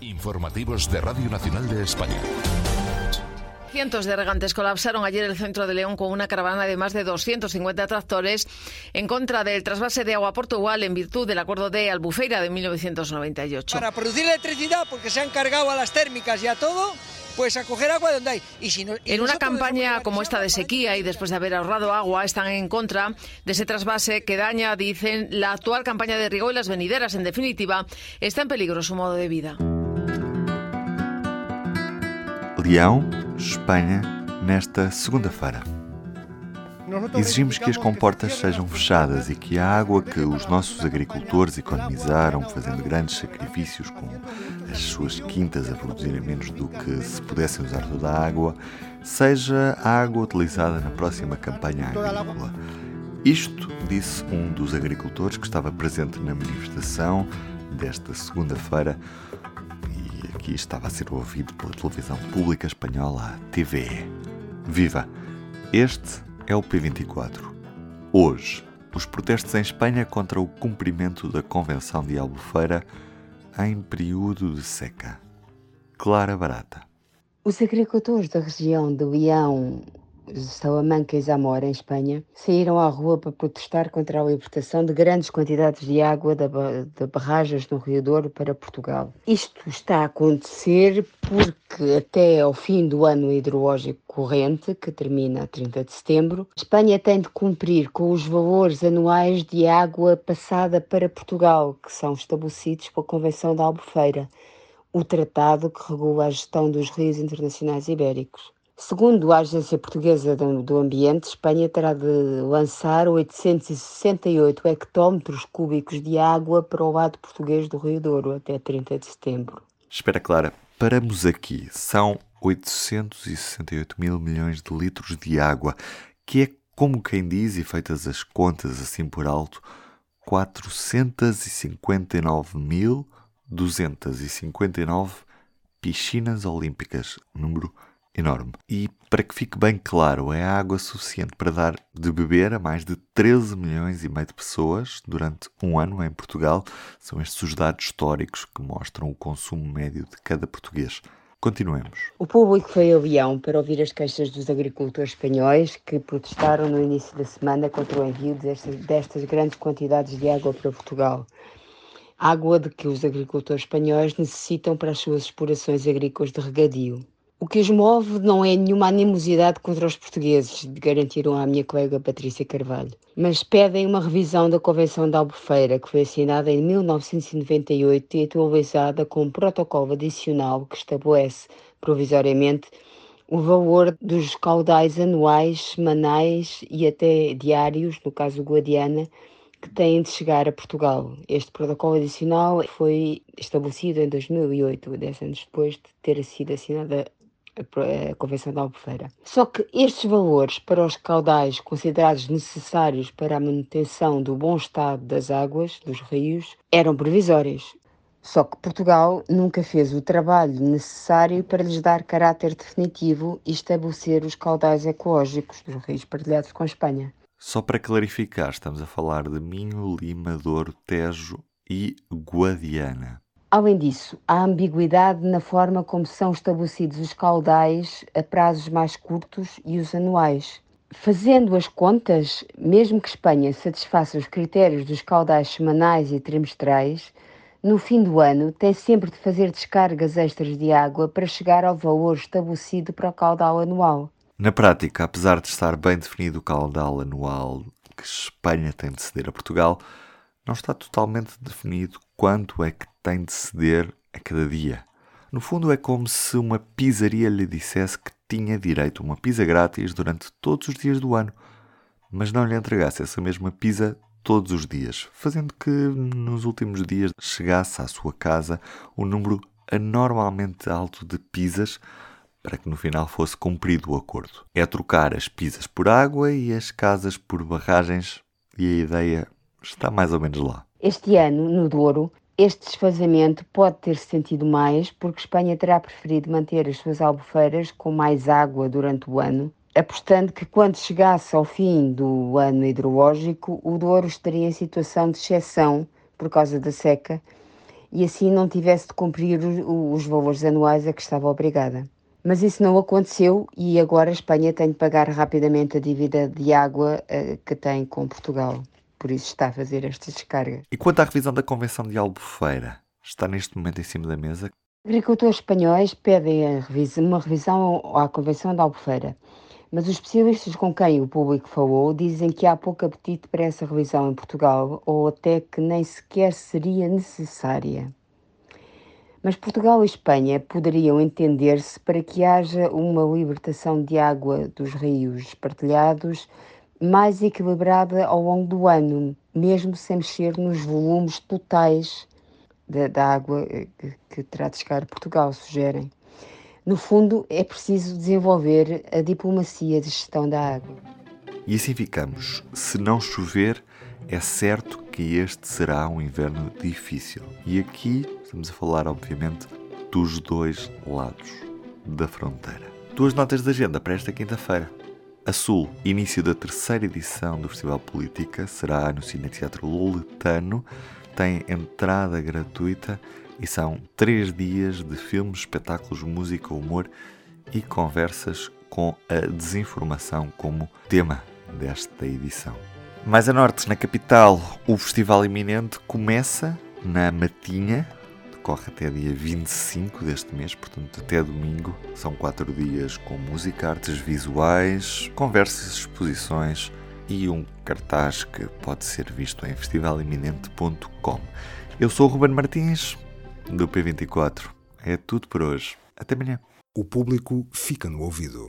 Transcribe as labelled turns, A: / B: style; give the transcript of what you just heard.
A: Informativos de Radio Nacional de España.
B: Cientos de regantes colapsaron ayer el centro de León con una caravana de más de 250 tractores en contra del trasvase de agua a Portugal en virtud del acuerdo de Albufeira de 1998.
C: Para producir electricidad, porque se han cargado a las térmicas y a todo, pues a coger agua de donde hay. Y si no, y
B: En una campaña como esta de sequía y después de haber ahorrado agua, están en contra de ese trasvase que daña, dicen, la actual campaña de riego y las venideras. En definitiva, está en peligro su modo de vida.
D: Leão, Espanha, nesta segunda-feira. Exigimos que as comportas sejam fechadas e que a água que os nossos agricultores economizaram fazendo grandes sacrifícios com as suas quintas a produzirem menos do que se pudessem usar toda a água, seja a água utilizada na próxima campanha agrícola. Isto disse um dos agricultores que estava presente na manifestação desta segunda-feira e aqui estava a ser ouvido pela televisão pública espanhola, TVE. Viva! Este é o P24. Hoje, os protestos em Espanha contra o cumprimento da Convenção de Albufeira em período de seca. Clara Barata.
E: Os agricultores da região de Leão, Salamanca e Zamora, em Espanha, saíram à rua para protestar contra a libertação de grandes quantidades de água de barragens no Rio Douro para Portugal. Isto está a acontecer porque até ao fim do ano hidrológico corrente, que termina a 30 de setembro, Espanha tem de cumprir com os valores anuais de água passada para Portugal, que são estabelecidos pela Convenção da Albufeira o tratado que regula a gestão dos rios internacionais ibéricos. Segundo a Agência Portuguesa do Ambiente, Espanha terá de lançar 868 hectómetros cúbicos de água para o lado português do Rio Douro até 30 de setembro.
D: Espera, Clara, paramos aqui. São 868 mil milhões de litros de água, que é, como quem diz, e feitas as contas assim por alto, 459.259 piscinas olímpicas. Número enorme. E para que fique bem claro, é água suficiente para dar de beber a mais de 13 milhões e meio de pessoas durante um ano em Portugal. São estes os dados históricos que mostram o consumo médio de cada português. Continuemos.
E: O público foi a Leão para ouvir as queixas dos agricultores espanhóis que protestaram no início da semana contra o envio destas, destas grandes quantidades de água para Portugal. Água de que os agricultores espanhóis necessitam para as suas explorações agrícolas de regadio. O que os move não é nenhuma animosidade contra os portugueses, garantiram à minha colega Patrícia Carvalho, mas pedem uma revisão da Convenção da Albufeira, que foi assinada em 1998 e atualizada com um protocolo adicional que estabelece, provisoriamente, o valor dos caudais anuais, semanais e até diários, no caso Guadiana, que têm de chegar a Portugal. Este protocolo adicional foi estabelecido em 2008, 10 anos depois de ter sido assinada Convenção da Albufeira. Só que estes valores para os caudais considerados necessários para a manutenção do bom estado das águas dos rios eram provisórios. Só que Portugal nunca fez o trabalho necessário para lhes dar caráter definitivo e estabelecer os caudais ecológicos dos rios partilhados com a Espanha.
D: Só para clarificar, estamos a falar de Minho, Lima, Douro, Tejo e Guadiana.
E: Além disso, há ambiguidade na forma como são estabelecidos os caudais a prazos mais curtos e os anuais. Fazendo as contas, mesmo que Espanha satisfaça os critérios dos caudais semanais e trimestrais, no fim do ano tem sempre de fazer descargas extras de água para chegar ao valor estabelecido para o caudal anual.
D: Na prática, apesar de estar bem definido o caudal anual que Espanha tem de ceder a Portugal, não está totalmente definido quanto é que tem de ceder a cada dia. No fundo, é como se uma pizzaria lhe dissesse que tinha direito a uma pizza grátis durante todos os dias do ano, mas não lhe entregasse essa mesma pizza todos os dias, fazendo que nos últimos dias chegasse à sua casa um número anormalmente alto de pizzas para que no final fosse cumprido o acordo. É trocar as pizzas por água e as casas por barragens, e a ideia está mais ou menos lá.
E: Este ano, no Douro, este desfazamento pode ter-se sentido mais porque Espanha terá preferido manter as suas albufeiras com mais água durante o ano, apostando que quando chegasse ao fim do ano hidrológico, o Douro estaria em situação de exceção por causa da seca e assim não tivesse de cumprir os, valores anuais a que estava obrigada. Mas isso não aconteceu e agora a Espanha tem de pagar rapidamente a dívida de água uh, que tem com Portugal. Por isso está a fazer esta descarga.
D: E quanto à revisão da Convenção de Albufeira? Está neste momento em cima da mesa?
E: Agricultores espanhóis pedem revisão, uma revisão à Convenção de Albufeira. Mas os especialistas com quem o público falou dizem que há pouco apetite para essa revisão em Portugal ou até que nem sequer seria necessária. Mas Portugal e Espanha poderiam entender-se para que haja uma libertação de água dos rios partilhados mais equilibrada ao longo do ano, mesmo sem mexer nos volumes totais da, da água que, que terá de chegar a Portugal, sugerem. No fundo, é preciso desenvolver a diplomacia de gestão da água.
D: E assim ficamos. Se não chover, é certo que este será um inverno difícil. E aqui Estamos a falar, obviamente, dos dois lados da fronteira. Duas notas de agenda para esta quinta-feira. A Sul, início da terceira edição do Festival Política, será no Cine Teatro Loletano. Tem entrada gratuita e são três dias de filmes, espetáculos, música, humor e conversas com a desinformação como tema desta edição. Mais a norte, na capital, o festival iminente começa na Matinha, decorre até dia 25 deste mês, portanto até domingo. São quatro dias com música, artes visuais, conversas, exposições e um cartaz que pode ser visto em festivaliminente.com. Eu sou o Ruben Martins, do P24. É tudo por hoje. Até amanhã.
A: O público fica no ouvido.